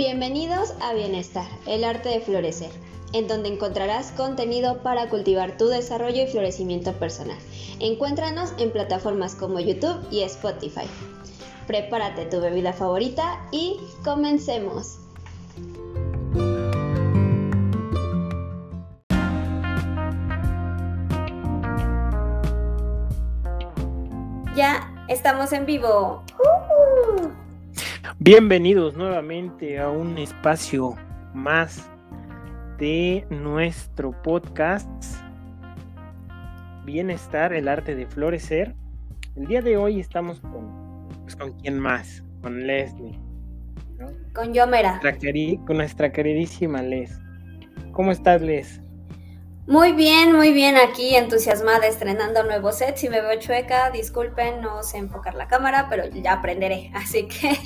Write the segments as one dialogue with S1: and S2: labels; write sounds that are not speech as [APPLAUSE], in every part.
S1: Bienvenidos a Bienestar, el arte de florecer, en donde encontrarás contenido para cultivar tu desarrollo y florecimiento personal. Encuéntranos en plataformas como YouTube y Spotify. Prepárate tu bebida favorita y comencemos. Ya estamos en vivo.
S2: Bienvenidos nuevamente a un espacio más de nuestro podcast Bienestar, el arte de florecer. El día de hoy estamos con, pues, con quién más, con Leslie.
S1: Con Yomera.
S2: con nuestra queridísima Les. ¿Cómo estás, Les?
S1: Muy bien, muy bien, aquí entusiasmada estrenando nuevo set. Si me veo chueca, disculpen, no sé enfocar la cámara, pero ya aprenderé. [LAUGHS] Así que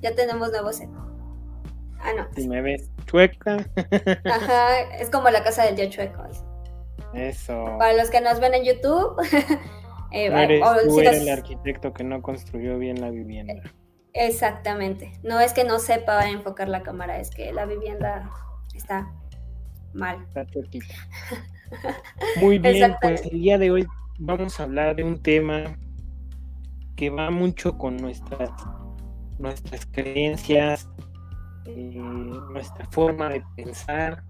S1: ya tenemos nuevo set.
S2: Ah, no. Si me ves chueca.
S1: Ajá, es como la casa del tío chueco.
S2: Eso.
S1: Para los que nos ven en YouTube. [LAUGHS]
S2: eh, eres, tú eres el arquitecto que no construyó bien la vivienda.
S1: Exactamente. No es que no sepa enfocar la cámara, es que la vivienda está mal. [LAUGHS]
S2: Muy bien, pues el día de hoy vamos a hablar de un tema que va mucho con nuestras, nuestras creencias, eh, nuestra forma de pensar.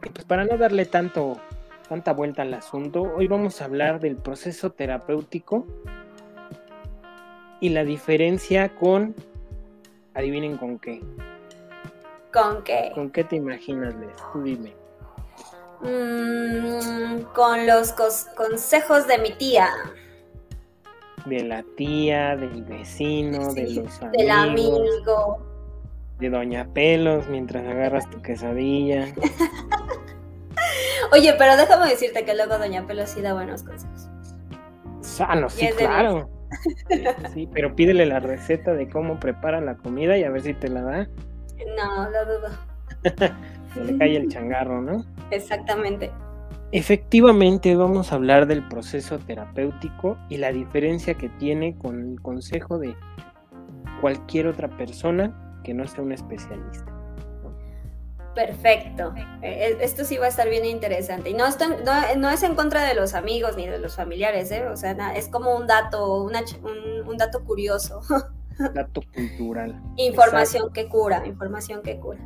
S2: pues para no darle tanto, tanta vuelta al asunto, hoy vamos a hablar del proceso terapéutico y la diferencia con, adivinen con qué.
S1: ¿Con qué?
S2: ¿Con qué te imaginas, Les? Tú dime.
S1: Mm, con los consejos de mi tía.
S2: De la tía, del vecino, de los amigos.
S1: Del amigo.
S2: De Doña Pelos mientras agarras tu quesadilla. [LAUGHS]
S1: Oye, pero déjame decirte que luego Doña Pelos sí da buenos consejos.
S2: Sano, sí, claro. Sí, pero pídele la receta de cómo prepara la comida y a ver si te la da.
S1: No, lo dudo. [LAUGHS]
S2: Se le cae el changarro, ¿no?
S1: Exactamente.
S2: Efectivamente, vamos a hablar del proceso terapéutico y la diferencia que tiene con el consejo de cualquier otra persona que no sea un especialista.
S1: Perfecto. E, e, esto sí va a estar bien interesante. Y no, no, es en contra de los amigos ni de los familiares, ¿eh? O sea, es como un dato, un, un dato curioso. [LAUGHS]
S2: Dato cultural.
S1: Información que cura, información que cura.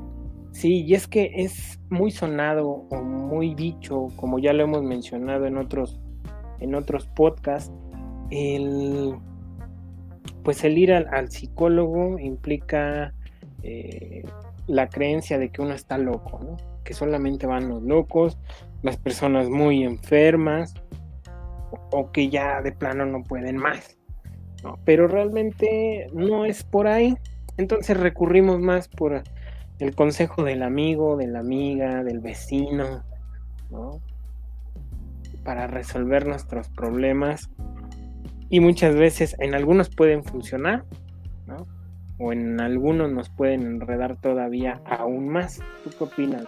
S2: Sí, y es que es muy sonado o muy dicho, como ya lo hemos mencionado en otros, en otros podcasts, el, pues el ir al, psicólogo implica eh, la creencia de que uno está loco, ¿no? que solamente van los locos, las personas muy enfermas o que ya de plano no pueden más. Pero realmente no es por ahí. Entonces recurrimos más por el consejo del amigo, de la amiga, del vecino, ¿no? Para resolver nuestros problemas. Y muchas veces en algunos pueden funcionar, ¿no? O en algunos nos pueden enredar todavía aún más. ¿Tú qué opinas?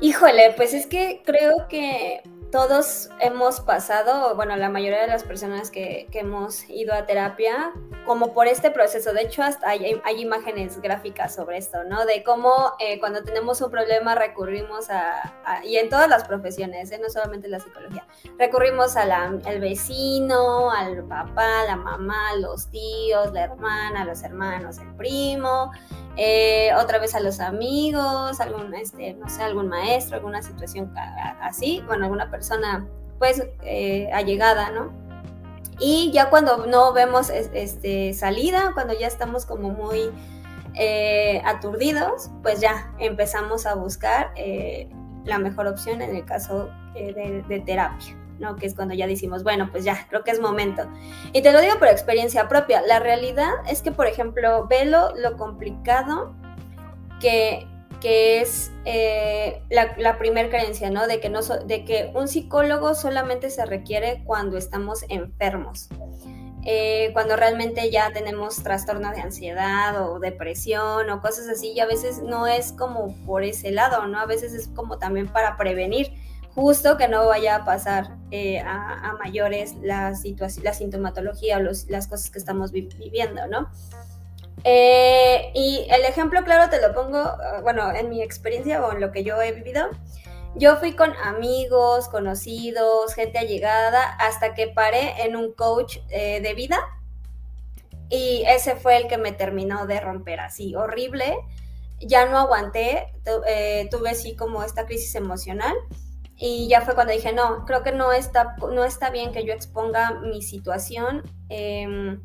S1: Híjole, pues es que creo que todos hemos pasado, bueno, la mayoría de las personas que, hemos ido a terapia, como por este proceso. De hecho, hasta hay, imágenes gráficas sobre esto, ¿no? De cómo eh, cuando tenemos un problema recurrimos a, y en todas las profesiones, ¿eh? no solamente la psicología, recurrimos al vecino, al papá, la mamá, los tíos, la hermana, los hermanos, el primo, eh, otra vez a los amigos, algún, este, no sé, algún maestro, alguna situación así, bueno, alguna persona pues eh, allegada, ¿no? Y ya cuando no vemos este, salida, cuando ya estamos como muy eh, aturdidos, pues ya empezamos a buscar la mejor opción en el caso de terapia. ¿No? Que es cuando ya decimos, bueno, pues ya, creo que es momento. Y te lo digo por experiencia propia. La realidad es que, por ejemplo, velo lo complicado que, que es eh, la, la primer creencia, ¿no? De que, no de que un psicólogo solamente se requiere cuando estamos enfermos. Eh, cuando realmente ya tenemos trastorno de ansiedad o depresión o cosas así, y a veces no es como por ese lado, ¿no? A veces es como también para prevenir justo que no vaya a pasar eh, a, mayores la, situación, la sintomatología o las cosas que estamos viviendo, ¿no? Eh, y el ejemplo claro te lo pongo, ah, bueno, en mi experiencia o en lo que yo he vivido. Yo fui con amigos, conocidos, gente allegada, hasta que paré en un coach eh, de vida. Y ese fue el que me terminó de romper así, horrible. Ya no aguanté, eh, tuve así como esta crisis emocional. Y ya fue cuando dije, no, creo que no está, no está bien que yo exponga mi situación. Eh,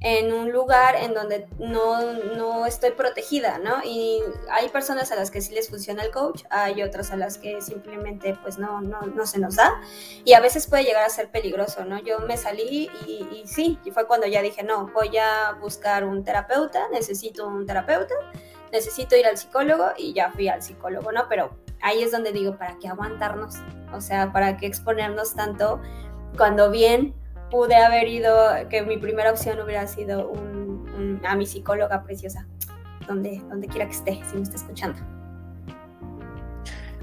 S1: en un lugar en donde no, estoy protegida, ¿no? Y hay personas a las que sí les funciona el coach, hay otras a las que simplemente pues no, no, no se nos da y a veces puede llegar a ser peligroso, ¿no? Yo me salí y, y sí, y fue cuando ya dije, no, voy a buscar un terapeuta, necesito un terapeuta, necesito ir al psicólogo y ya fui al psicólogo, ¿no? Pero ahí es donde digo, ¿para qué aguantarnos? O sea, ¿para qué exponernos tanto cuando bien pude haber ido, que mi primera opción hubiera sido un, a mi psicóloga preciosa, donde, donde quiera que esté, si me está escuchando.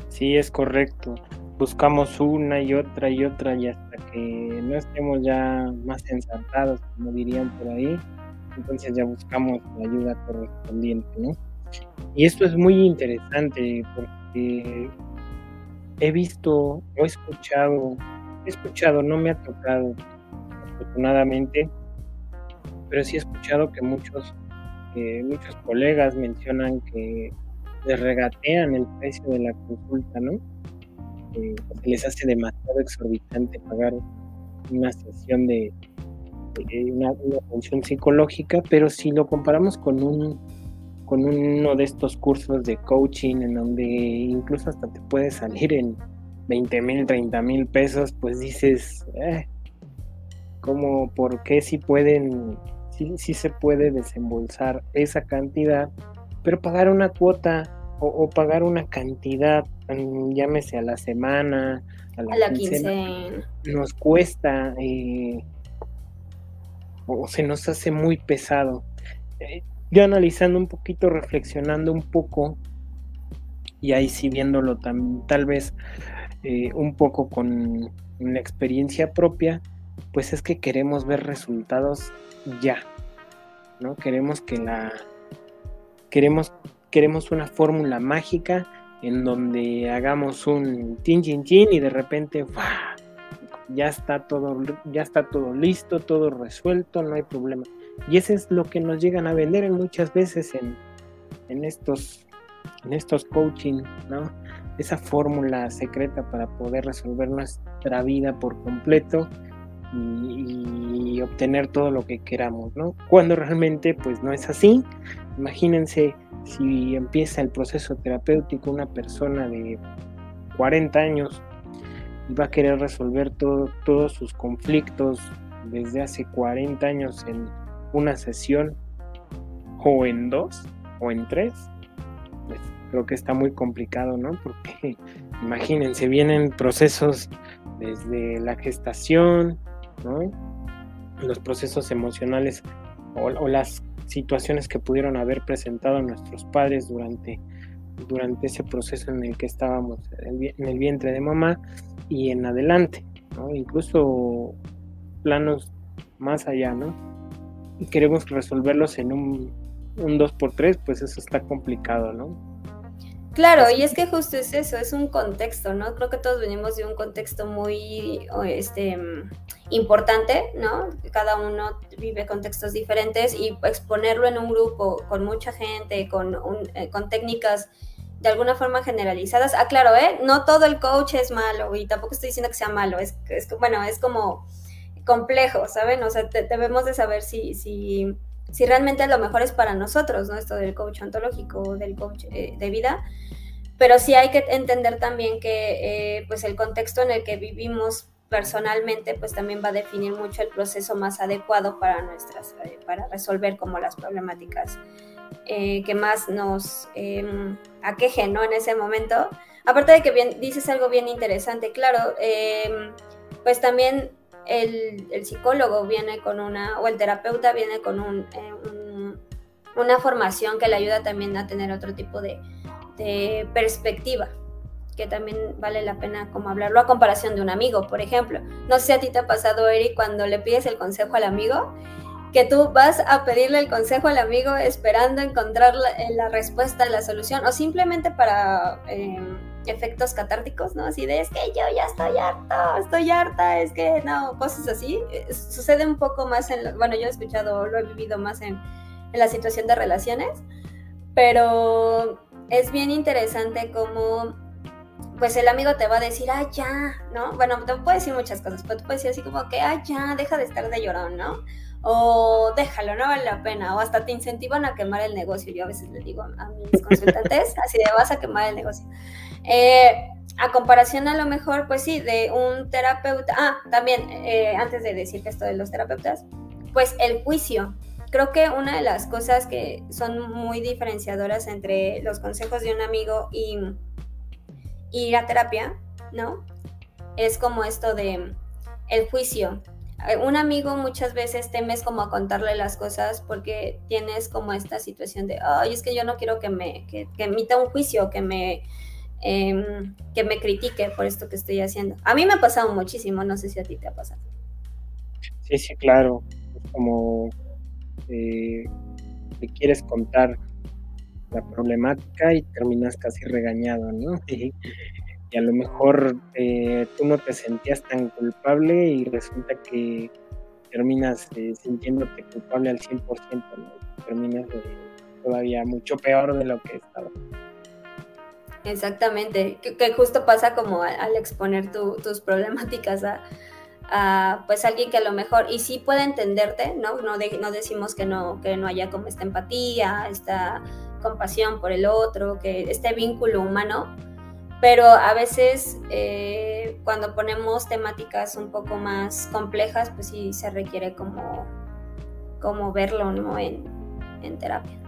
S2: Sí, es correcto. Buscamos una y otra y otra y hasta que no estemos ya más ensartados, como dirían por ahí, entonces ya buscamos la ayuda correspondiente, ¿no? Y esto es muy interesante porque he visto he escuchado, he escuchado, no me ha tocado, afortunadamente, pero sí he escuchado que muchos, muchos colegas mencionan que les regatean el precio de la consulta, ¿no? Que les hace demasiado exorbitante pagar una sesión de, una, atención psicológica, pero si lo comparamos con un con uno de estos cursos de coaching en donde incluso hasta te puede salir en 20 mil, 30 mil pesos, pues dices, eh, como por qué si pueden, si se puede desembolsar esa cantidad, pero pagar una cuota o, pagar una cantidad, mm, llámese a la semana, a la, quincena, nos cuesta eh, o se nos hace muy pesado. Eh, yo analizando un poquito, reflexionando un poco, y ahí sí viéndolo tal vez eh, un poco con una experiencia propia, pues es que queremos ver resultados ya, ¿no? Queremos que la queremos queremos una fórmula mágica en donde hagamos un tin chin chin y de repente ya está todo ya está todo listo, todo resuelto, no hay problema. Y eso es lo que nos llegan a vender muchas veces en, en estos en estos coaching, ¿no? Esa fórmula secreta para poder resolver nuestra vida por completo y, obtener todo lo que queramos, ¿no? Cuando realmente pues no es así. Imagínense si empieza el proceso terapéutico una persona de 40 años y va a querer resolver todos sus conflictos desde hace 40 años en una sesión o en dos o en tres, pues creo que está muy complicado, ¿no? Porque [LAUGHS] imagínense, vienen procesos desde la gestación, los procesos emocionales o, las situaciones que pudieron haber presentado nuestros padres durante, durante ese proceso en el que estábamos en el vientre de mamá y en adelante, incluso planos más allá, ¿no? Y queremos resolverlos en un, un 2x3, pues eso está complicado, ¿no?
S1: Claro, y es que justo es eso, es un contexto, ¿no? Creo que todos venimos de un contexto muy este, importante, ¿no? Cada uno vive contextos diferentes y exponerlo en un grupo con mucha gente, con, eh, con técnicas de alguna forma generalizadas. Ah, claro, ¿eh? No todo el coach es malo y tampoco estoy diciendo que sea malo, es, es bueno, es como complejo, ¿saben? O sea, debemos de saber si, si si realmente lo mejor es para nosotros, ¿no? Esto del coach ontológico, del coach eh, de vida. Pero sí hay que entender también que eh, pues el contexto en el que vivimos personalmente pues también va a definir mucho el proceso más adecuado para nuestras, eh, para resolver como las problemáticas que más nos em, aquejen, ¿no? En ese momento. Aparte de que bien, dices algo bien interesante, claro, em, pues también el, psicólogo viene con una, o el terapeuta viene con eh, un, una formación que le ayuda también a tener otro tipo de, perspectiva, que también vale la pena como hablarlo a comparación de un amigo, por ejemplo. No sé si a ti te ha pasado, Eri, cuando le pides el consejo al amigo que tú vas a pedirle el consejo al amigo esperando encontrar la, eh, respuesta, la solución, o simplemente para em, efectos catárticos, ¿no? Así de, es que yo ya estoy harto, estoy harta, es que no, cosas así. Eh, sucede un poco más en, bueno, yo he escuchado, lo he vivido más en, en la situación de relaciones, pero es bien interesante cómo pues el amigo te va a decir, ah, ya, ¿no? Bueno, te puede decir muchas cosas, pero te puede decir así como que, ah, ya, deja de estar de llorón, ¿no? O déjalo, no vale la pena, o hasta te incentivan a quemar el negocio. Yo a veces le digo a mis consultantes, [LAUGHS] así de vas a quemar el negocio. Eh, a comparación a lo mejor, pues sí, de un terapeuta, ah, también, eh, antes de decir esto de los terapeutas, pues el juicio. Creo que una de las cosas que son muy diferenciadoras entre los consejos de un amigo y, y la terapia, ¿no? Es como esto de el juicio. Eh, un amigo muchas veces temes como a contarle las cosas porque tienes como esta situación de, ay, es que yo no quiero que me, que, que emita un juicio, que me, Em, que me critique por esto que estoy haciendo. A mí me ha pasado muchísimo, no sé si a ti te ha pasado.
S2: Sí, sí, claro. Es como eh, te quieres contar la problemática y terminas casi regañado, ¿no? [LAUGHS] Y, a lo mejor eh, tú no te sentías tan culpable y resulta que terminas eh, sintiéndote culpable al 100%, ¿no? Terminas todavía mucho peor de lo que estaba.
S1: Exactamente, que, justo pasa como al, exponer tus problemáticas a, pues alguien que a lo mejor, y sí puede entenderte, ¿no? No, no decimos que no, que no haya como esta empatía, esta compasión por el otro, que este vínculo humano, pero a veces eh, cuando ponemos temáticas un poco más complejas, pues sí se requiere como, como verlo, en terapia.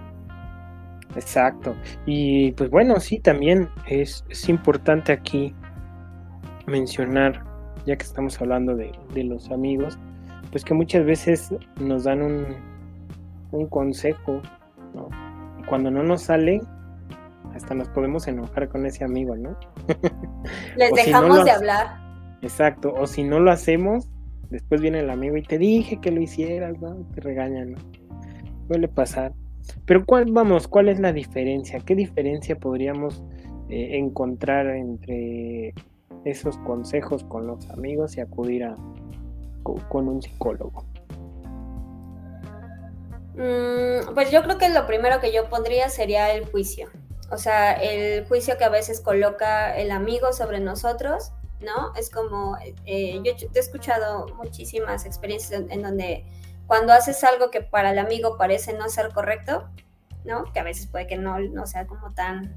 S2: Exacto. Y pues bueno, sí, también es, importante aquí mencionar, ya que estamos hablando de, los amigos, pues que muchas veces nos dan un, un consejo, ¿no? Y cuando no nos sale, hasta nos podemos enojar con ese amigo, ¿no? [LAUGHS]
S1: Les dejamos de hablar.
S2: Exacto, o si no lo hacemos, después viene el amigo y te dije que lo hicieras, ¿no? Te regañan, ¿no? Suele pasar. Pero ¿cuál, vamos, cuál es la diferencia? ¿Qué diferencia podríamos eh, encontrar entre esos consejos con los amigos y acudir a, con, un psicólogo?
S1: Mm, pues yo creo que lo primero que yo pondría sería el juicio. O sea, el juicio que a veces coloca el amigo sobre nosotros, ¿no? Es como, eh, yo, he escuchado muchísimas experiencias en donde cuando haces algo que para el amigo parece no ser correcto, ¿no? Que a veces puede que no, no sea como tan,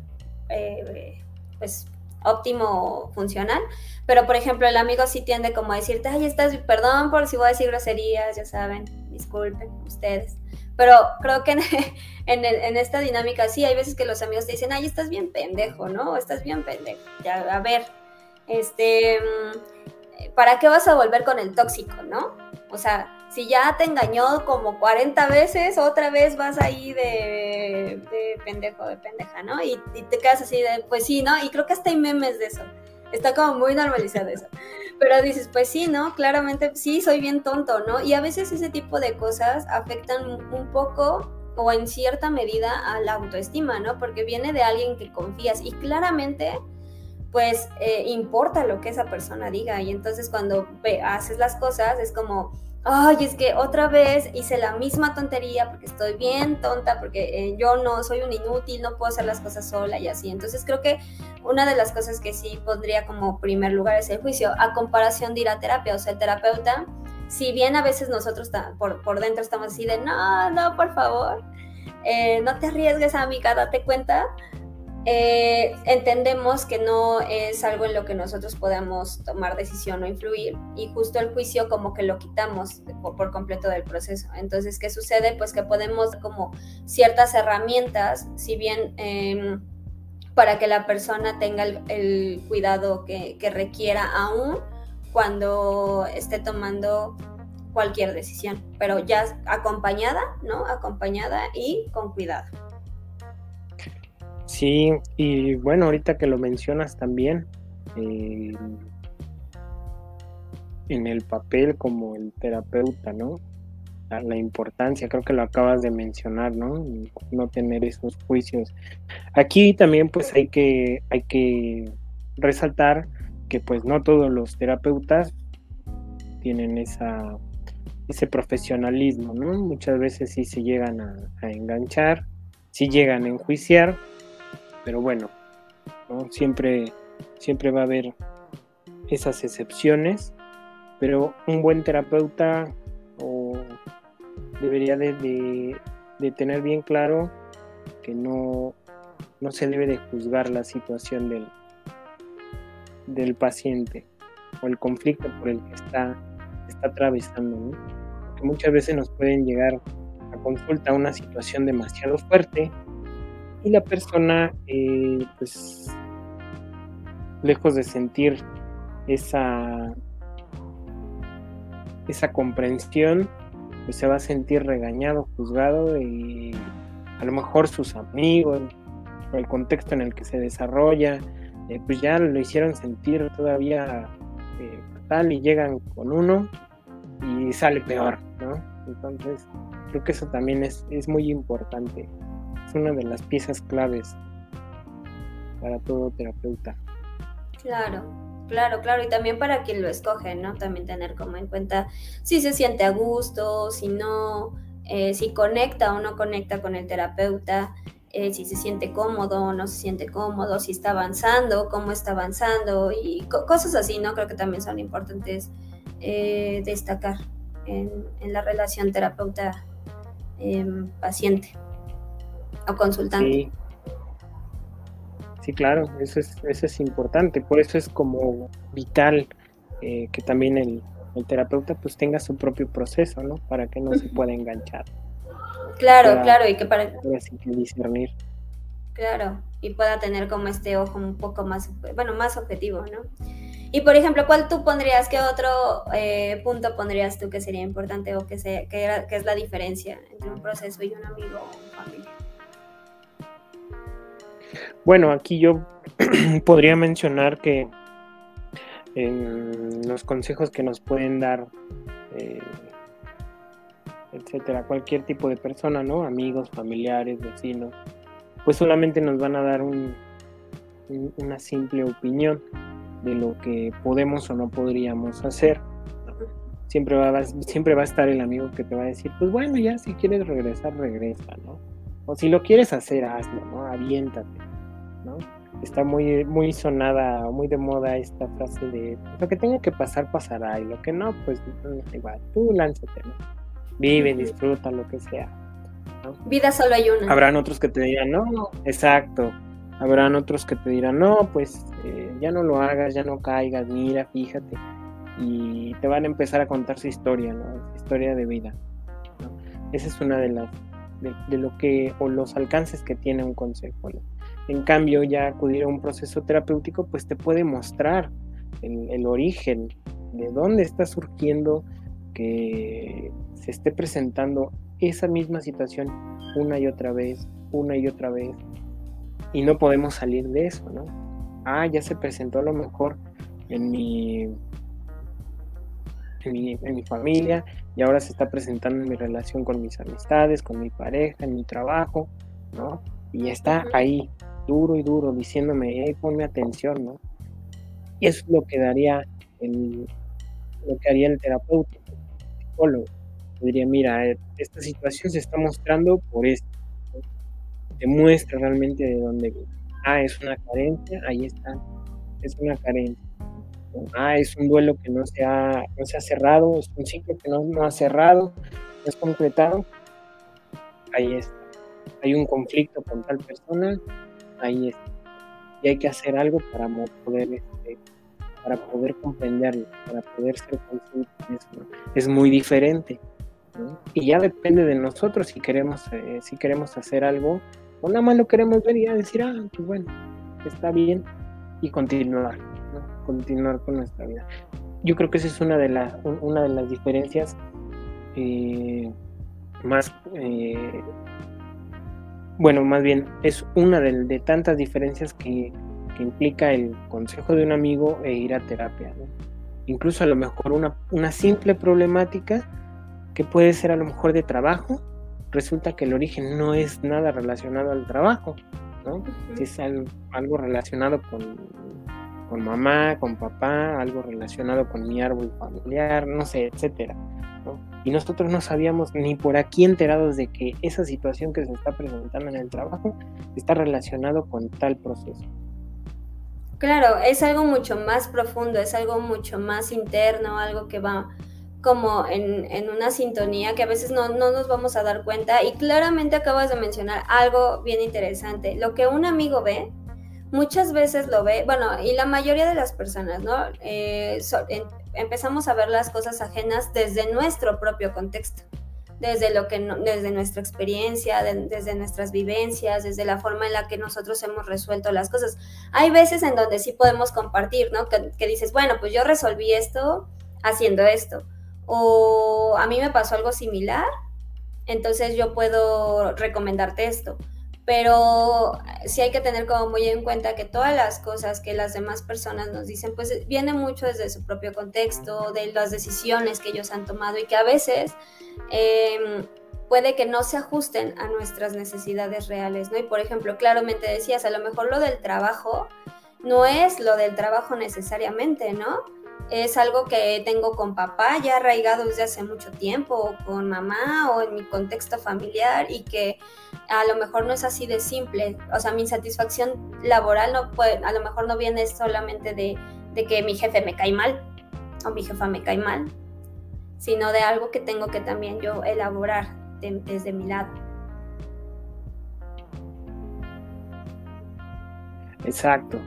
S1: eh, pues, óptimo funcional, pero por ejemplo el amigo sí tiende como a decirte, ay, estás, perdón por si voy a decir groserías, ya saben, disculpen ustedes, pero creo que en, [LAUGHS] en, esta dinámica sí, hay veces que los amigos te dicen, ay, estás bien pendejo, ¿no? Estás bien pendejo, ya, a ver, este, mm, ¿para qué vas a volver con el tóxico, no? O sea, si ya te engañó como 40 veces, otra vez vas ahí de, pendejo, de pendeja, ¿no? Y, te quedas así de, pues sí, ¿no? Y creo que hasta hay memes de eso. Está como muy normalizado eso. Pero dices, pues sí, ¿no? Claramente sí, soy bien tonto, ¿no? Y a veces ese tipo de cosas afectan un poco o en cierta medida a la autoestima, ¿no? Porque viene de alguien que confías y claramente pues eh, importa lo que esa persona diga y entonces cuando haces las cosas es como, ay, es que otra vez hice la misma tontería porque estoy bien tonta, porque eh, yo no soy un inútil, no puedo hacer las cosas sola y así. Entonces creo que una de las cosas que sí pondría como primer lugar es el juicio, a comparación de ir a terapia, o sea, el terapeuta, si bien a veces nosotros por, por dentro estamos así de, no, no, por favor, eh, no te arriesgues, amiga, date cuenta, eh, entendemos que no es algo en lo que nosotros podamos tomar decisión o influir y justo el juicio como que lo quitamos por, completo del proceso. Entonces, ¿qué sucede? Pues que podemos como ciertas herramientas, si bien em, para que la persona tenga el, cuidado que, que requiera aún cuando esté tomando cualquier decisión, pero ya acompañada, ¿no? Acompañada y con cuidado.
S2: Sí, y bueno, ahorita que lo mencionas también, eh, en el papel como el terapeuta, ¿no? la, importancia, creo que lo acabas de mencionar, ¿no? No tener esos juicios. Aquí también pues hay que, hay que resaltar que pues no todos los terapeutas tienen esa, ese profesionalismo, ¿no? Muchas veces sí se llegan a, enganchar, sí llegan a enjuiciar, pero bueno, ¿no? Siempre, siempre va a haber esas excepciones, pero un buen terapeuta debería de, tener bien claro que no, no se debe de juzgar la situación del, del paciente o el conflicto por el que está, está atravesando. Que muchas veces nos pueden llegar a consulta una situación demasiado fuerte y la persona, eh, pues, lejos de sentir esa, esa comprensión, pues se va a sentir regañado, juzgado y a lo mejor sus amigos, el contexto en el que se desarrolla, eh, pues ya lo hicieron sentir todavía eh, fatal y llegan con uno y sale peor, ¿no? Entonces, creo que eso también es, es muy importante. Es una de las piezas claves para todo terapeuta.
S1: Claro, Claro, claro, y también para quien lo escoge, ¿no? También tener como en cuenta si se siente a gusto, si no, eh, si conecta o no conecta con el terapeuta, eh, si se siente cómodo o no se siente cómodo, si está avanzando, cómo está avanzando y cosas así, ¿no? Creo que también son importantes eh, destacar en, la relación terapeuta-paciente o consultante.
S2: Sí. Sí, claro, eso es, eso es importante, por eso es como vital eh, que también el, terapeuta pues tenga su propio proceso, ¿no? Para que no se pueda enganchar.
S1: Claro, claro, y que para...
S2: Así que discernir.
S1: Claro, y pueda tener como este ojo un poco más, bueno, más objetivo, ¿no? Y por ejemplo, ¿cuál tú pondrías, qué otro eh, punto pondrías tú que sería importante o que, que, que es la diferencia entre un proceso y un amigo o familia?
S2: Bueno, aquí yo [CLEARS THROAT] podría mencionar que en los consejos que nos pueden dar, eh, etcétera, cualquier tipo de persona, ¿no? Amigos, familiares, vecinos, pues solamente nos van a dar una simple opinión de lo que podemos o no podríamos hacer. Siempre va, siempre va a estar el amigo que te va a decir, pues bueno, ya si quieres regresar, regresa, ¿no? O si lo quieres hacer, hazlo, ¿no? Aviéntate, ¿no? Está muy, muy sonada, muy de moda esta frase de lo que tenga que pasar, pasará, y lo que no, pues igual, tú lánzate, ¿no? Vive, disfruta, lo que sea.
S1: Vida solo hay una.
S2: Habrán otros que te dirán, no, exacto. Habrán otros que te dirán, no, pues eh, ya no lo hagas, ya no caigas, mira, fíjate. Y te van a empezar a contar su historia, ¿no? Su historia de vida. Esa es una de las de, lo que o los alcances que tiene un consejo. En cambio, ya acudir a un proceso terapéutico, pues te puede mostrar el, origen, de dónde está surgiendo que se esté presentando esa misma situación una y otra vez, una y otra vez, y no podemos salir de eso, ¿no? Ah, ya se presentó a lo mejor en mi en mi, familia y ahora se está presentando en mi relación con mis amistades, con mi pareja, en mi trabajo, ¿no? Y está ahí, duro y duro, diciéndome, eh, ponme atención, ¿no? Y eso es lo que daría el, lo que haría el terapeuta, el psicólogo. Diría, mira, eh, esta situación se está mostrando por esto. Te muestra realmente de dónde viene. Ah, es una carencia, ahí está. Es una carencia ah, es un duelo que no se ha, no se ha cerrado, es un ciclo que no, no ha cerrado, no es completado, ahí está. Hay un conflicto con tal persona, ahí está. Y hay que hacer algo para poder, este, para poder comprenderlo, para poder ser consciente de eso. Es muy diferente. Y ya depende de nosotros si queremos, eh, si queremos hacer algo o nada más lo queremos ver y decir, ah, pues bueno, está bien y continuar continuar con nuestra vida. Yo creo que esa es una de, las una de las diferencias eh, más, eh, bueno, más bien es una de, tantas diferencias que, implica el consejo de un amigo e ir a terapia. Incluso a lo mejor una, una simple problemática que puede ser a lo mejor de trabajo, resulta que el origen no es nada relacionado al trabajo, ¿no? Si es algo, relacionado con, con, mamá, con papá, algo relacionado con mi árbol familiar, no sé, etcétera. Y nosotros no sabíamos ni por aquí enterados de que esa situación que se está presentando en el trabajo está relacionado con tal proceso.
S1: Claro, es algo mucho más profundo, es algo mucho más interno, algo que va como en, una sintonía que a veces no, nos vamos a dar cuenta. Y claramente acabas de mencionar algo bien interesante. Lo que un amigo ve, muchas veces lo ve, bueno, y la mayoría de las personas, ¿no? Eh, empezamos a ver las cosas ajenas desde nuestro propio contexto desde lo que desde nuestra experiencia, desde nuestras vivencias, desde la forma en la que nosotros hemos resuelto las cosas. Hay veces en donde sí podemos compartir, ¿no? Que, dices, bueno, pues yo resolví esto haciendo esto. O a mí me pasó algo similar, entonces yo puedo recomendarte esto pero sí hay que tener como muy en cuenta que todas las cosas que las demás personas nos dicen, pues viene mucho desde su propio contexto, de las decisiones que ellos han tomado y que a veces em, puede que no se ajusten a nuestras necesidades reales, ¿no? Y por ejemplo, claramente decías, a lo mejor lo del trabajo no es lo del trabajo necesariamente, ¿no? Es algo que tengo con papá ya arraigado desde hace mucho tiempo, o con mamá o en mi contexto familiar y que a lo mejor no es así de simple. O sea, mi satisfacción laboral no puede, a lo mejor no viene solamente de, que mi jefe me cae mal o mi jefa me cae mal, sino de algo que tengo que también yo elaborar desde mi lado.
S2: Exacto.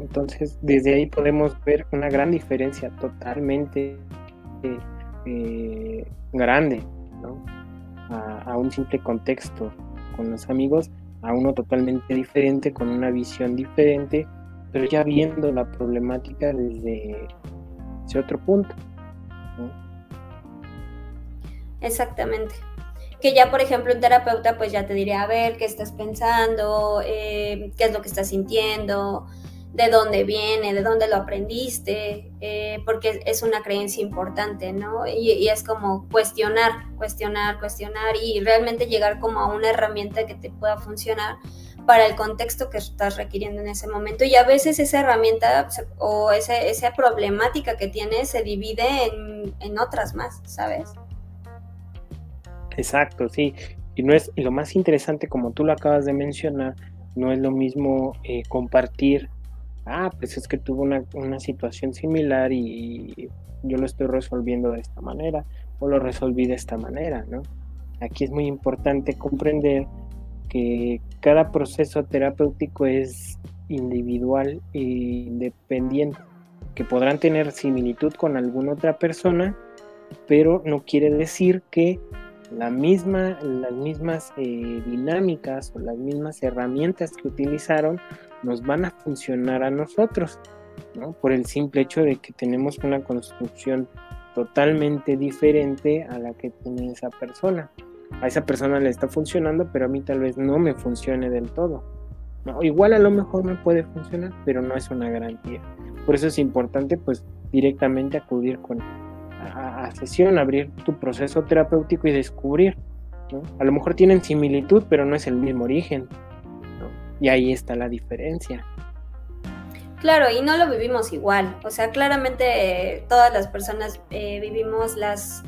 S2: Entonces, desde ahí podemos ver una gran diferencia totalmente eh, grande a, un simple contexto con los amigos, a uno totalmente diferente, con una visión diferente, pero ya viendo la problemática desde ese otro punto.
S1: Exactamente que ya por ejemplo un terapeuta pues ya te diría, a ver, ¿qué estás pensando? Eh, ¿Qué es lo que estás sintiendo? De dónde viene, de dónde lo aprendiste, eh, porque es una creencia importante, ¿no? Y, es como cuestionar, cuestionar, cuestionar y realmente llegar como a una herramienta que te pueda funcionar para el contexto que estás requiriendo en ese momento. Y a veces esa herramienta o esa problemática que tienes se divide en, otras más, ¿sabes?
S2: Exacto, sí. Y, no es, y lo más interesante, como tú lo acabas de mencionar, no es lo mismo eh, compartir ah, pues es que tuvo una, situación similar y, yo lo estoy resolviendo de esta manera o lo resolví de esta manera, ¿no? Aquí es muy importante comprender que cada proceso terapéutico es individual e independiente, que podrán tener similitud con alguna otra persona, pero no quiere decir que la misma, las mismas eh, dinámicas o las mismas herramientas que utilizaron nos van a funcionar a nosotros, ¿no? Por el simple hecho de que tenemos una construcción totalmente diferente a la que tiene esa persona. A esa persona le está funcionando, pero a mí tal vez no me funcione del todo. ¿no? Igual a lo mejor me puede funcionar, pero no es una garantía. Por eso es importante pues directamente acudir con a, sesión, abrir tu proceso terapéutico y descubrir. ¿no? A lo mejor tienen similitud, pero no es el mismo origen. Y ahí está la diferencia.
S1: Claro, y no lo vivimos igual. O sea, claramente todas las personas eh, vivimos las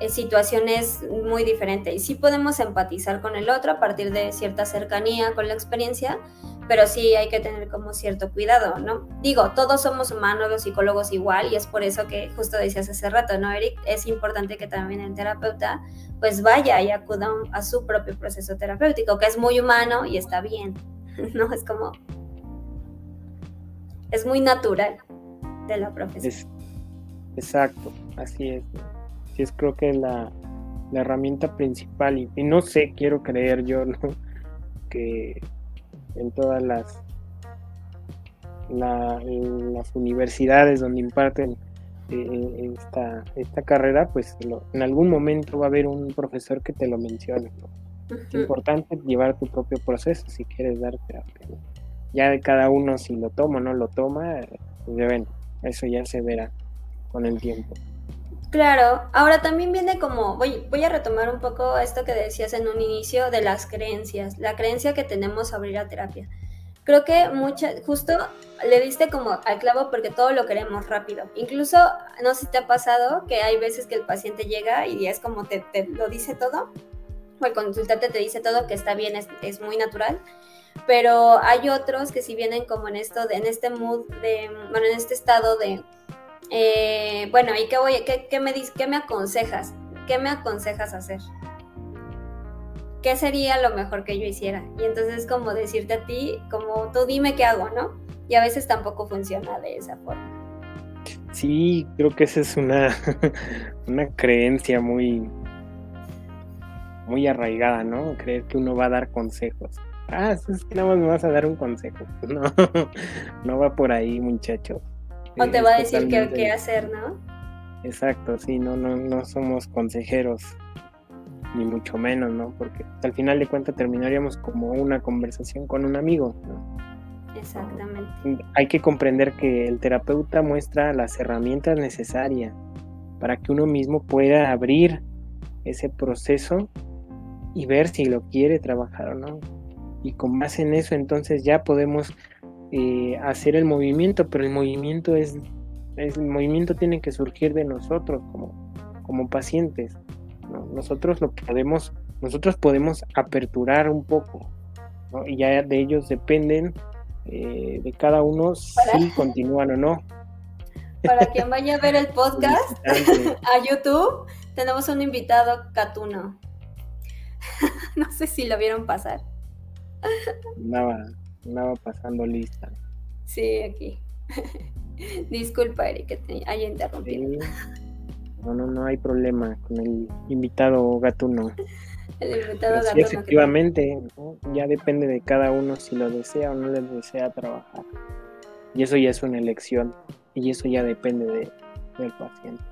S1: eh, situaciones muy diferentes. Y sí podemos empatizar con el otro a partir de cierta cercanía con la experiencia, pero sí hay que tener como cierto cuidado, ¿no? Digo, todos somos humanos, los psicólogos igual, y es por eso que justo decías hace rato, ¿no, Eric? Es importante que también el terapeuta pues vaya y acuda a su propio proceso terapéutico, que es muy humano y está bien. [LAUGHS] ¿no? Es como, es muy natural de la profesión.
S2: exacto, así es. Sí, es creo que la, la herramienta principal, y, no sé, quiero creer yo, ¿no? [LAUGHS] Que en todas las, las universidades donde imparten eh, esta, esta carrera, pues en algún momento va a haber un profesor que te lo mencione, ¿no? Es importante llevar tu propio proceso si quieres dar terapia. Ya de cada uno si lo toma o no lo toma, pues ven, eso ya se verá con el tiempo.
S1: Claro, ahora también viene como, voy, voy a retomar un poco esto que decías en un inicio de las creencias, la creencia que tenemos sobre la terapia. Creo que mucha, justo le diste como al clavo porque todo lo queremos rápido. Incluso, no sé si te ha pasado que hay veces que el paciente llega y es como te, te lo dice todo, el consultante te dice todo, que está bien, es, es muy natural, pero hay otros que si vienen como en esto, de, en este mood, de, bueno, en este estado de eh, bueno, ¿y qué, voy, qué, me, qué me aconsejas? ¿Qué me aconsejas hacer? ¿Qué sería lo mejor que yo hiciera? Y entonces como decirte a ti, como tú dime qué hago, ¿no? Y a veces tampoco funciona de esa forma.
S2: Sí, creo que esa es una, [LAUGHS] una creencia muy, muy arraigada, ¿no? Creer que uno va a dar consejos. Ah, es que nada más me vas a dar un consejo. [LAUGHS] No, no va por ahí, muchachos.
S1: O te va a decir qué, hacer, ¿no?
S2: Exacto, sí, no, no, no somos consejeros, ni mucho menos, ¿no? Porque al final de cuentas terminaríamos como una conversación con un amigo, ¿no?
S1: Exactamente.
S2: Hay que comprender que el terapeuta muestra las herramientas necesarias para que uno mismo pueda abrir ese proceso y ver si lo quiere trabajar o no. Y con base en eso entonces ya podemos eh, hacer el movimiento, pero el movimiento es, el movimiento tiene que surgir de nosotros como, como pacientes. Nosotros lo podemos, nosotros podemos aperturar un poco, y ya de ellos dependen eh, de cada uno si continúan o no.
S1: Para quien vaya a ver el podcast [LAUGHS] a YouTube, tenemos un invitado catuno. [LAUGHS] no sé si lo vieron pasar.
S2: Nada, andaba pasando lista.
S1: Sí, aquí. [LAUGHS] Disculpa, Eric, que te haya interrumpido.
S2: No, no, no hay problema con el invitado gatuno. [LAUGHS]
S1: El invitado gatuno.
S2: Sí, efectivamente, ya depende de cada uno si lo desea o no le desea trabajar. Y eso ya es una elección. Y eso ya depende de, del paciente.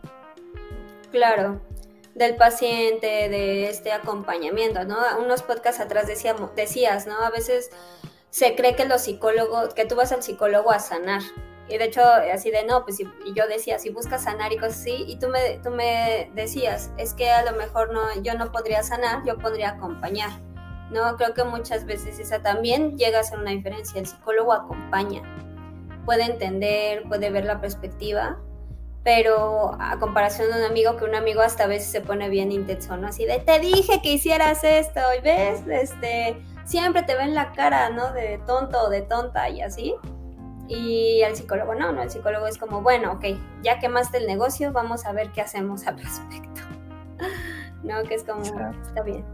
S1: Claro, del paciente, de este acompañamiento, ¿no? Unos podcasts atrás decíamos, decías, ¿no? A veces se cree que los psicólogos, que tú vas al psicólogo a sanar. Y de hecho, así de no, pues y yo decía, si buscas sanar y cosas así, y tú me, tú me decías, es que a lo mejor no, yo no podría sanar, yo podría acompañar. No, creo que muchas veces esa también llega a ser una diferencia. El psicólogo acompaña, puede entender, puede ver la perspectiva, pero a comparación de un amigo, que un amigo hasta a veces se pone bien intenso, ¿no? Así de, te dije que hicieras esto, y ves, este, siempre te ven la cara, ¿no? De tonto o de tonta y así. Y el psicólogo no, no, el psicólogo es como, bueno, ok, ya quemaste el negocio, vamos a ver qué hacemos al respecto. [LAUGHS] no, que es como, está bien.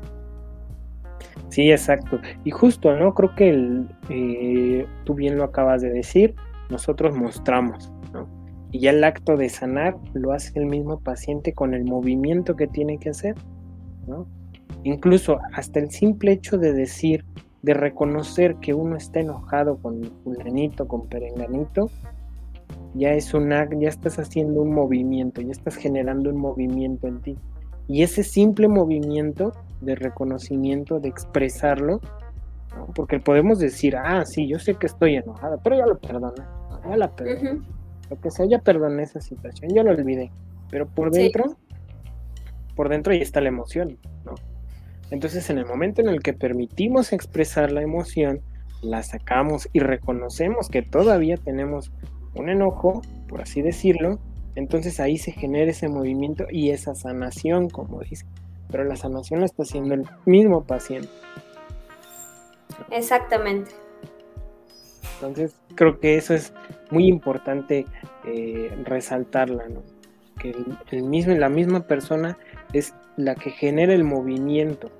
S2: Sí, exacto. Y justo, ¿no? Creo que el, eh, tú bien lo acabas de decir, nosotros mostramos. Y ya el acto de sanar lo hace el mismo paciente con el movimiento que tiene que hacer, ¿no? Incluso hasta el simple hecho de decir, de reconocer que uno está enojado con fulanito, con perenganito, ya es una, ya estás haciendo un movimiento, ya estás generando un movimiento en ti. Y ese simple movimiento de reconocimiento, de expresarlo, porque podemos decir, ah, sí, yo sé que estoy enojada, pero ya lo perdoné, ya la perdoné. Lo que sea, ya perdoné esa situación, ya lo olvidé. Pero por dentro, por dentro ya está la emoción, ¿no? Entonces en el momento en el que permitimos expresar la emoción, la sacamos y reconocemos que todavía tenemos un enojo, por así decirlo, entonces ahí se genera ese movimiento y esa sanación, como dice. Pero la sanación la está haciendo el mismo paciente.
S1: Exactamente.
S2: Entonces creo que eso es muy importante eh, resaltarla, ¿no? Que el mismo, la misma persona es la que genera el movimiento,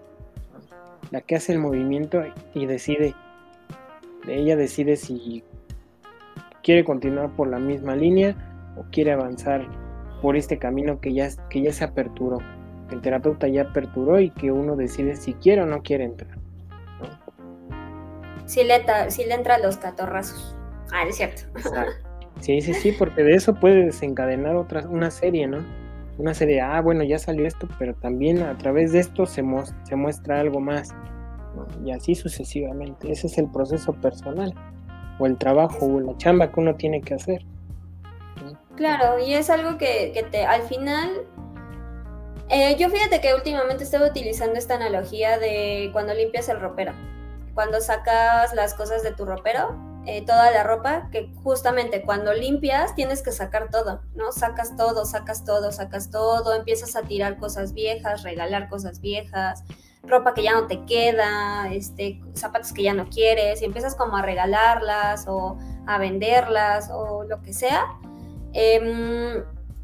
S2: la que hace el movimiento y decide, ella decide si quiere continuar por la misma línea o quiere avanzar por este camino que ya, que ya se aperturó. El terapeuta ya aperturó y que uno decide si quiere o no quiere entrar.
S1: Si, le si le entra los catorrazos. Ah, es cierto. [LAUGHS]
S2: Sí, sí, sí, porque de eso puede desencadenar otra, una serie, ¿no? una serie, ah, bueno, ya salió esto, pero también a través de esto se, se muestra algo más. Y así sucesivamente. Ese es el proceso personal, o el trabajo, o la chamba que uno tiene que hacer.
S1: Claro, y es algo que, te, al final Eh, yo fíjate que últimamente estaba utilizando esta analogía de cuando limpias el ropero. Cuando sacas las cosas de tu ropero, eh, toda la ropa, que justamente cuando limpias tienes que sacar todo, ¿no? Sacas todo, sacas todo, sacas todo, empiezas a tirar cosas viejas, regalar cosas viejas, ropa que ya no te queda, este, zapatos que ya no quieres, y empiezas como a regalarlas o a venderlas o lo que sea. Em,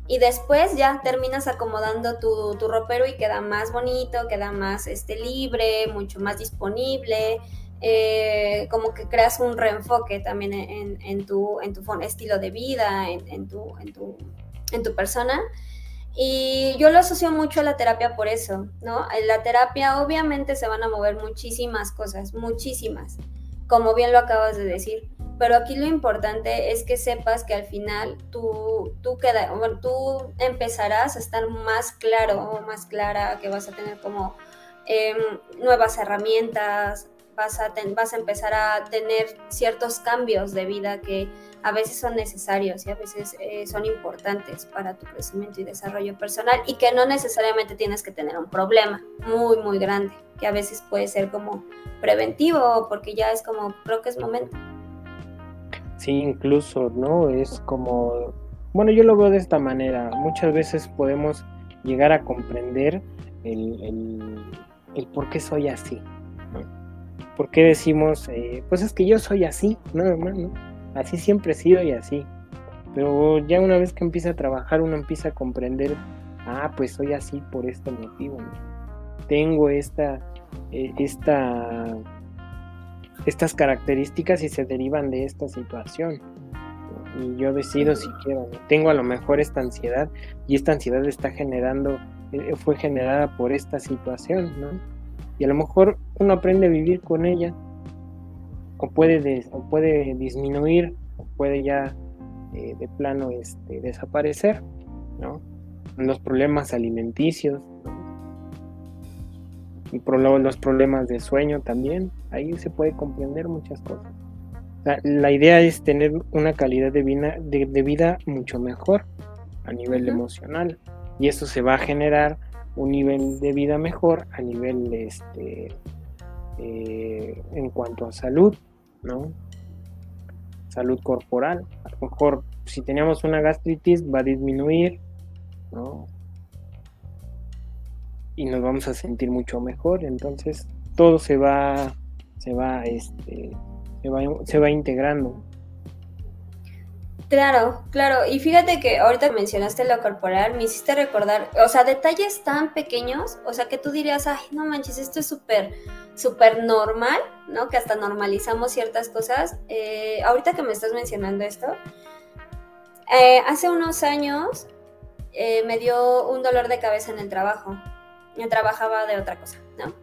S1: y después ya terminas acomodando tu, tu, ropero y queda más bonito, queda más este, libre, mucho más disponible. Eh, como que creas un reenfoque también en, tu, en tu estilo de vida, en, tu, persona. Y yo lo asocio mucho a la terapia por eso, ¿no? En la terapia obviamente se van a mover muchísimas cosas, muchísimas, como bien lo acabas de decir. Pero aquí lo importante es que sepas que al final tú, tú, empezarás a estar más claro más clara, que vas a tener como em, nuevas herramientas, vas a, vas a empezar a tener ciertos cambios de vida que a veces son necesarios y a veces eh, son importantes para tu crecimiento y desarrollo personal y que no necesariamente tienes que tener un problema muy, muy grande, que a veces puede ser como preventivo porque ya es como, creo que es momento.
S2: Sí, incluso, ¿no? Es como, bueno, yo lo veo de esta manera, muchas veces podemos llegar a comprender el, el por qué soy así, ¿Por qué decimos, eh, pues es que yo soy así? Nada más, ¿no? Así siempre he sido y así. Pero ya una vez que empieza a trabajar, uno empieza a comprender, ah, pues soy así por este motivo. Tengo esta, eh, esta, estas características y se derivan de esta situación. Y yo decido si quiero. Tengo a lo mejor esta ansiedad y esta ansiedad está generando, eh, fue generada por esta situación, ¿no? Y a lo mejor uno aprende a vivir con ella o puede, o puede disminuir o puede ya eh, de plano este, desaparecer, ¿no? Los problemas alimenticios, y los problemas de sueño también, ahí se puede comprender muchas cosas. La, idea es tener una calidad de vida, de, vida mucho mejor a nivel emocional y eso se va a generar un nivel de vida mejor a nivel este eh, en cuanto a salud, ¿no? Salud corporal. A lo mejor si teníamos una gastritis va a disminuir, ¿no? Y nos vamos a sentir mucho mejor. Entonces todo se va, se va, este, se va, se va integrando.
S1: Claro, claro. Y fíjate que ahorita mencionaste lo corporal, me hiciste recordar, o sea, detalles tan pequeños, o sea, que tú dirías, ay, no manches, esto es súper, súper normal, ¿no? Que hasta normalizamos ciertas cosas. Eh, ahorita que me estás mencionando esto, eh, hace unos años eh, me dio un dolor de cabeza en el trabajo. Yo trabajaba de otra cosa, ¿no?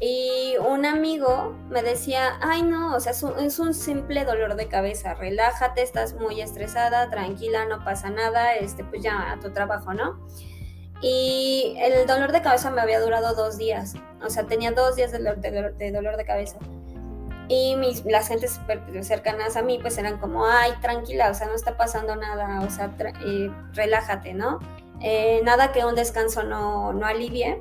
S1: Y un amigo me decía, ay no, o sea, es un, simple dolor de cabeza, relájate, estás muy estresada, tranquila, no pasa nada, este, pues ya a tu trabajo, ¿no? Y el dolor de cabeza me había durado dos días, o sea, tenía dos días de, dolor de cabeza. Y mis, las gentes cercanas a mí pues eran como, ay, tranquila, o sea, no está pasando nada, o sea, eh, relájate, ¿no? Eh, nada que un descanso no, no alivie.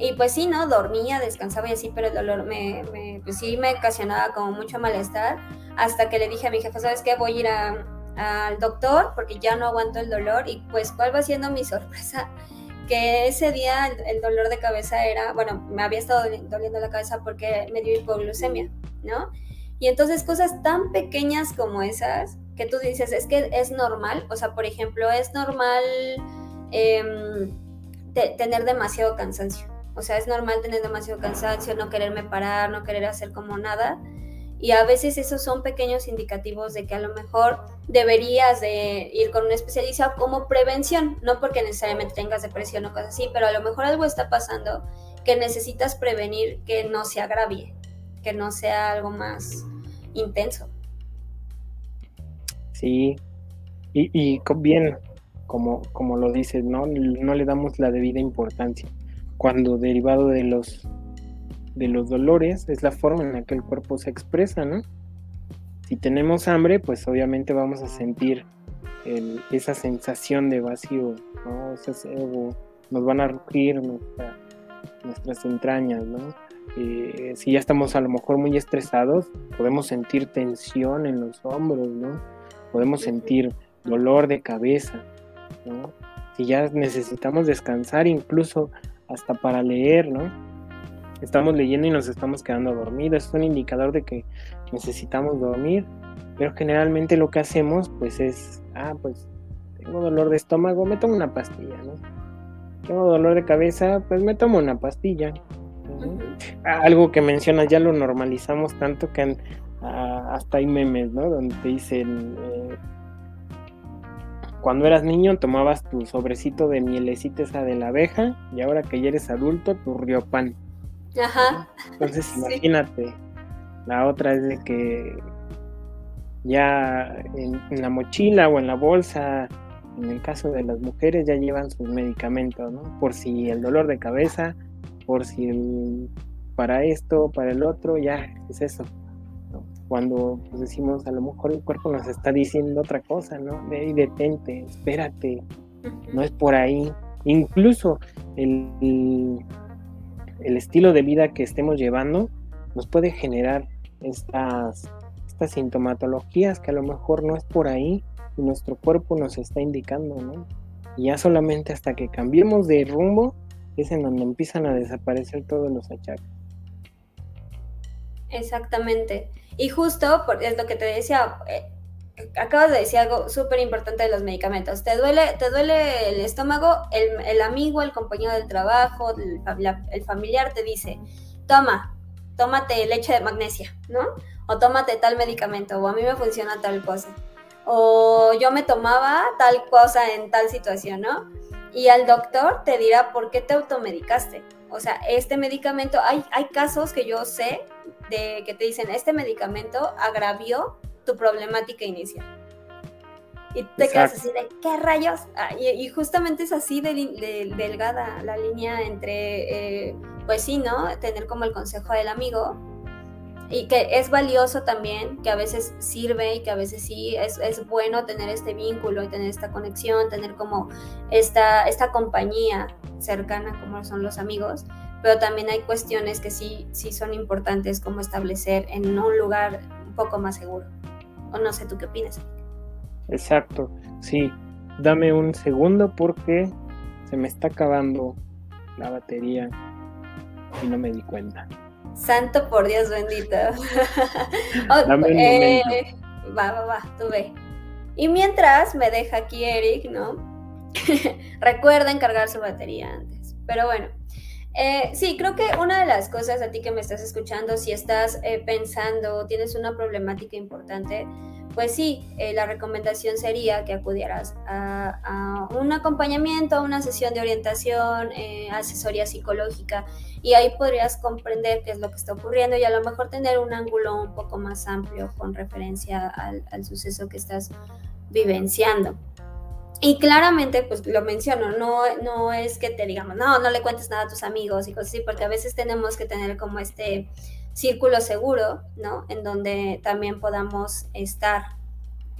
S1: Y pues sí, ¿no? Dormía, descansaba y así, pero el dolor me, me pues sí me ocasionaba como mucho malestar. Hasta que le dije a mi jefa, ¿sabes qué? Voy a ir al doctor porque ya no aguanto el dolor. Y pues, ¿cuál va siendo mi [LAUGHS] sorpresa? Que ese día el, dolor de cabeza era, bueno, me había estado doliendo la cabeza porque me dio hipoglucemia, ¿no? Y entonces cosas tan pequeñas como esas que tú dices, es que es normal, o sea, por ejemplo, es normal em, tener demasiado cansancio. O sea, es normal tener demasiado cansancio, no quererme parar, no querer hacer como nada. Y a veces esos son pequeños indicativos de que a lo mejor deberías de ir con un especialista como prevención, no porque necesariamente tengas depresión o cosas así, pero a lo mejor algo está pasando que necesitas prevenir que no se agravie, que no sea algo más intenso.
S2: Sí, y, y bien, como, como lo dices, ¿no? no le damos la debida importancia cuando derivado de los de los dolores es la forma en la que el cuerpo se expresa, ¿no? Si tenemos hambre, pues obviamente vamos a sentir esa sensación de vacío, ¿no? nos van a rugir nuestras entrañas, ¿no? Eh, si ya estamos a lo mejor muy estresados, podemos sentir tensión en los hombros, ¿no? Podemos sentir dolor de cabeza, ¿no? Si ya necesitamos descansar, incluso hasta para leer, ¿no? Estamos leyendo y nos estamos quedando dormidos, es un indicador de que necesitamos dormir, pero generalmente lo que hacemos, pues es, ah, pues tengo dolor de estómago, me tomo una pastilla, ¿no? Tengo dolor de cabeza, pues me tomo una pastilla, algo que mencionas, ya lo normalizamos tanto que hasta hay memes, ¿no? Donde te dicen, eh, cuando eras niño tomabas tu sobrecito de mielecita esa de la abeja y ahora que ya eres adulto, tu riopan.
S1: Ajá.
S2: Entonces imagínate, la otra es de que ya en, la mochila o en la bolsa, en el caso de las mujeres, ya llevan sus medicamentos, ¿no? Por si el dolor de cabeza, por si el, para esto, para el otro, ya es eso. Cuando pues, decimos, a lo mejor el cuerpo nos está diciendo otra cosa, ¿no? De detente, espérate, no es por ahí. Incluso el, el, estilo de vida que estemos llevando nos puede generar estas, estas sintomatologías que a lo mejor no es por ahí y nuestro cuerpo nos está indicando, ¿no? Y ya solamente hasta que cambiemos de rumbo es en donde empiezan a desaparecer todos los achaques.
S1: Exactamente. Y justo es lo que te decía, eh, acabas de decir algo súper importante de los medicamentos. Te duele, te duele el estómago, el, amigo, el compañero del trabajo, el, el, familiar te dice, toma, tómate leche de magnesia, ¿no? O tómate tal medicamento, o a mí me funciona tal cosa. O yo me tomaba tal cosa en tal situación, ¿no? Y al doctor te dirá por qué te automedicaste. O sea, este medicamento, hay, hay casos que yo sé de que te dicen, este medicamento agravió tu problemática inicial. Y te quedas así de, ¿qué rayos? Ah, y, justamente es así de, delgada la línea entre, eh, pues sí, ¿no? Tener como el consejo del amigo y que es valioso también, que a veces sirve y que a veces sí es, es, bueno tener este vínculo y tener esta conexión, tener como esta, esta compañía cercana como son los amigos, pero también hay cuestiones que sí, sí son importantes como establecer en un lugar un poco más seguro. O no sé, ¿tú qué opinas?
S2: Exacto, sí. Dame un segundo porque se me está acabando la batería y no me di cuenta.
S1: Santo por Dios bendito. [LAUGHS] Oh, eh, va, va, va, tú ve. Y mientras me deja aquí Eric, ¿no? [LAUGHS] Recuerden cargar su batería antes. Pero bueno, eh, sí, creo que una de las cosas a ti que me estás escuchando, si estás eh, pensando, tienes una problemática importante, pues sí, eh, la recomendación sería que acudieras a, un acompañamiento, a una sesión de orientación, eh, asesoría psicológica, y ahí podrías comprender qué es lo que está ocurriendo y a lo mejor tener un ángulo un poco más amplio con referencia al, suceso que estás vivenciando. Y claramente, pues lo menciono, no, no es que te digamos, no, no le cuentes nada a tus amigos y cosas así, porque a veces tenemos que tener como este círculo seguro, ¿no? En donde también podamos estar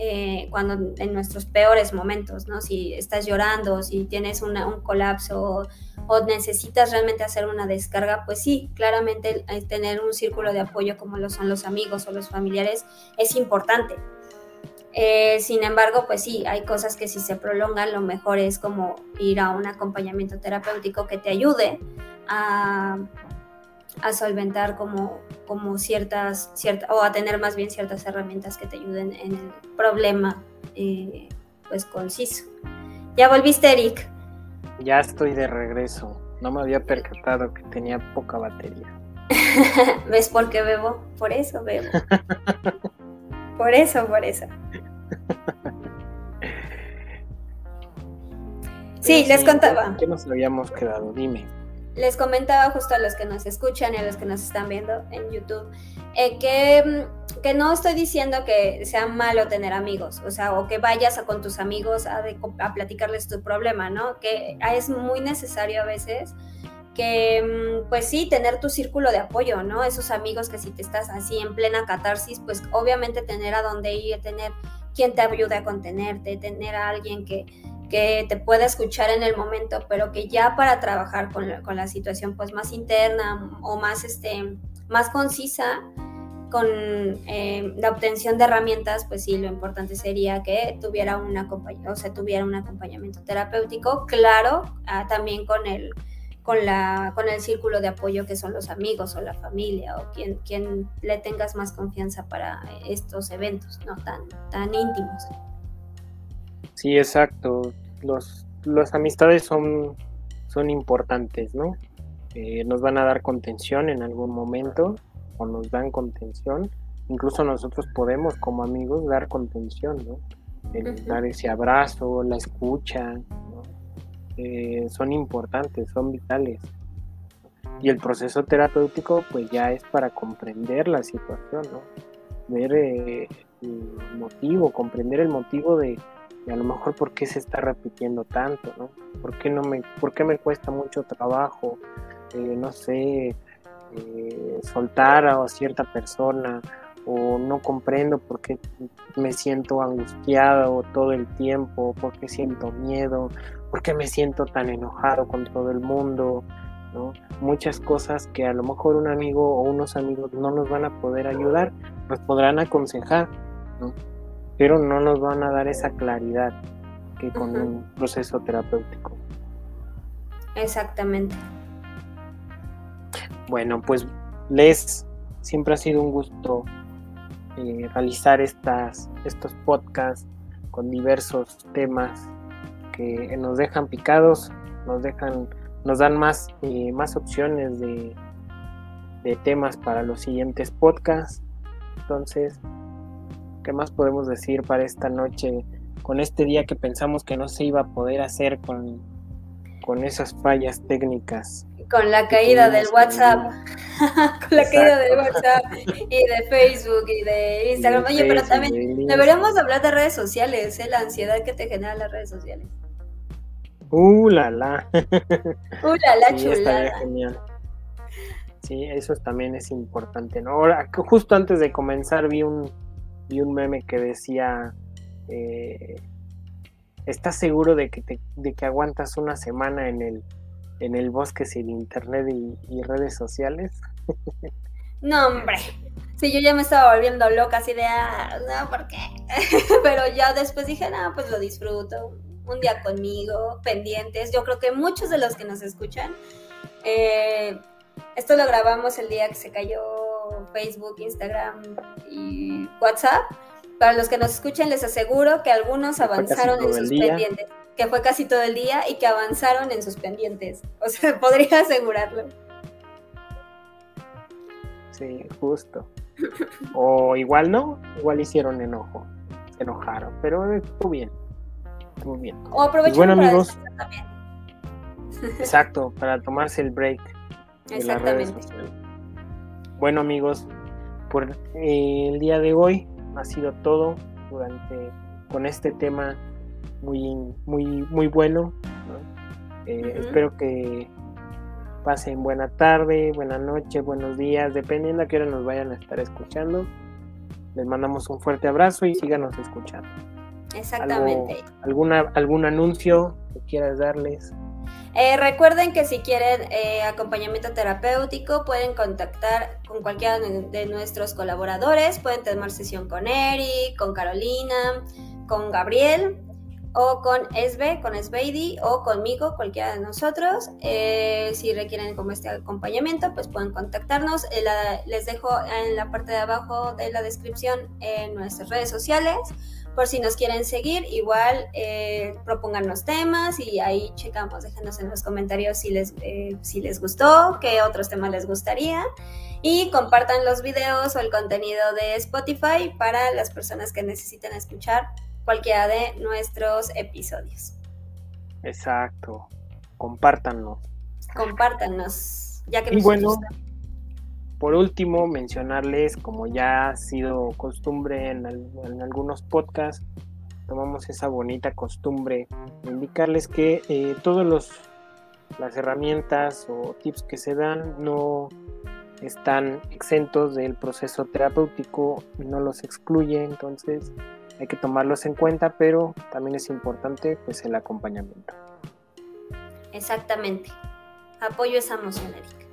S1: eh, cuando en nuestros peores momentos, ¿no? Si estás llorando, si tienes un colapso o, necesitas realmente hacer una descarga, pues sí, claramente tener un círculo de apoyo como lo son los amigos o los familiares es importante. Eh, sin embargo, pues sí, hay cosas que si se prolongan, lo mejor es como ir a un acompañamiento terapéutico que te ayude a a solventar como, como ciertas, cierta, o a tener más bien ciertas herramientas que te ayuden en el problema eh, pues conciso. ¿Ya volviste, Eric?
S2: Ya estoy de regreso. No me había percatado que tenía poca batería. [LAUGHS]
S1: ¿Ves por qué bebo? Por eso bebo. [LAUGHS] por eso, por eso. [LAUGHS] Sí, les contaba.
S2: ¿Qué nos habíamos quedado? Dime
S1: les comentaba justo a los que nos escuchan y a los que nos están viendo en YouTube, eh, que, mm, que, no estoy diciendo que sea malo tener amigos, o sea, o que vayas a, con tus amigos a, a, platicarles tu problema, ¿no? Que es muy necesario a veces que, mm, pues sí, tener tu círculo de apoyo, ¿no? Esos amigos que si te estás así en plena catarsis, pues obviamente tener a dónde ir, tener quien te ayude a contenerte, tener a alguien que que te pueda escuchar en el momento, pero que ya para trabajar con la, con la situación pues más interna o más, este, más concisa, con eh, la obtención de herramientas, pues sí, lo importante sería que tuviera un, o sea, tuviera un acompañamiento terapéutico, claro, ah, también con el, con, la, con el círculo de apoyo que son los amigos o la familia o quien, quien le tengas más confianza para estos eventos, ¿no? Tan, tan íntimos.
S2: Sí, exacto. Los, las amistades son, son importantes, ¿no? Eh, nos van a dar contención en algún momento o nos dan contención. Incluso nosotros podemos como amigos dar contención, ¿no? dar ese abrazo, la escucha, eh, son importantes, son vitales. Y el proceso terapéutico pues ya es para comprender la situación, ¿no? Ver eh, el motivo, comprender el motivo de, a lo mejor por qué se está repitiendo tanto, ¿no? ¿Por qué, no me, por qué me cuesta mucho trabajo, eh, no sé, soltar a cierta persona o no comprendo por qué me siento angustiado todo el tiempo, por qué siento miedo, por qué me siento tan enojado con todo el mundo, ¿no? Muchas cosas que a lo mejor un amigo o unos amigos no nos van a poder ayudar, nos podrán aconsejar, ¿no? Pero no nos van a dar esa claridad que con un proceso terapéutico.
S1: Exactamente.
S2: Bueno, pues Les, siempre ha sido un gusto eh, realizar estas, estos podcasts con diversos temas que nos dejan picados, nos dejan, nos dan más, eh, más opciones de, de temas para los siguientes podcasts. Entonces, ¿qué más podemos decir para esta noche? Con este día que pensamos que no se iba a poder hacer con, con esas fallas técnicas.
S1: Con la caída del WhatsApp. [LAUGHS] con la caída del WhatsApp y de Facebook y de [LAUGHS] Instagram. Oye, pero también deberíamos hablar de redes sociales, ¿eh? la ansiedad que te generan las redes sociales.
S2: Uh, la la. [LAUGHS]
S1: Uh, la la sí, chulada.
S2: genial. Sí, eso también es importante, ¿no? Ahora, justo antes de comenzar vi un, vi un meme que decía, eh, ¿estás seguro de que, te, de que aguantas una semana en el, en el bosque sin internet y, redes sociales? [LAUGHS]
S1: no, hombre. Sí, yo ya me estaba volviendo loca así de, ah, no, ¿por qué? [LAUGHS] Pero ya después dije, no, pues lo disfruto un día conmigo, pendientes. Yo creo que muchos de los que nos escuchan, eh, esto lo grabamos el día que se cayó Facebook, Instagram y WhatsApp. Para los que nos escuchen, les aseguro que algunos avanzaron en sus pendientes, que fue casi todo el día y que avanzaron en sus pendientes. O sea, [LAUGHS] podría asegurarlo.
S2: Sí, justo. O igual no, igual hicieron enojo, se enojaron, pero estuvo bien. Muy bien.
S1: O aprovechen
S2: bueno, amigos. También. Exacto, para tomarse el break.
S1: Exactamente.
S2: Bueno, amigos, por eh, el día de hoy ha sido todo durante con este tema muy muy muy bueno. Eh, espero que pasen buena tarde, buena noche, buenos días, dependiendo a qué hora nos vayan a estar escuchando. Les mandamos un fuerte abrazo y síganos escuchando.
S1: Exactamente.
S2: alguna, ¿Algún anuncio que quieras darles?
S1: Eh, recuerden que si quieren eh, acompañamiento terapéutico pueden contactar con cualquiera de nuestros colaboradores, pueden tomar sesión con Eric, con Carolina, con Gabriel o con Esbe, con Esbeidi o conmigo, cualquiera de nosotros. Eh, si requieren como este acompañamiento, pues pueden contactarnos. les dejo en la parte de abajo de la descripción en nuestras redes sociales por si nos quieren seguir, igual eh, propongannos temas y ahí checamos, déjenos en los comentarios si les, eh, si les gustó, qué otros temas les gustaría y compartan los videos o el contenido de Spotify para las personas que necesiten escuchar cualquiera de nuestros episodios.
S2: Exacto, compártanos.
S1: Compártanos, ya que
S2: y bueno, por último, mencionarles, como ya ha sido costumbre en, algunos podcasts, tomamos esa bonita costumbre de indicarles que eh, todas las herramientas o tips que se dan no están exentos del proceso terapéutico, no los excluye, entonces hay que tomarlos en cuenta, pero también es importante pues el acompañamiento.
S1: Exactamente. Apoyo esa emoción, Erika.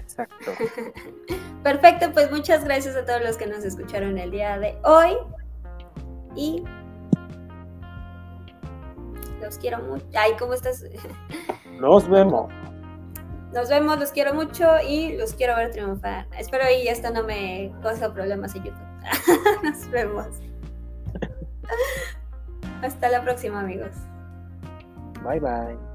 S2: Exacto. [LAUGHS]
S1: Perfecto, pues muchas gracias a todos los que nos escucharon el día de hoy. Y los quiero mucho. Ay, ¿cómo estás? [LAUGHS]
S2: Nos vemos.
S1: Nos vemos, los quiero mucho y los quiero ver triunfar. Espero y esto no me causa problemas en YouTube. [LAUGHS] Nos vemos. Hasta la próxima, amigos.
S2: Bye bye.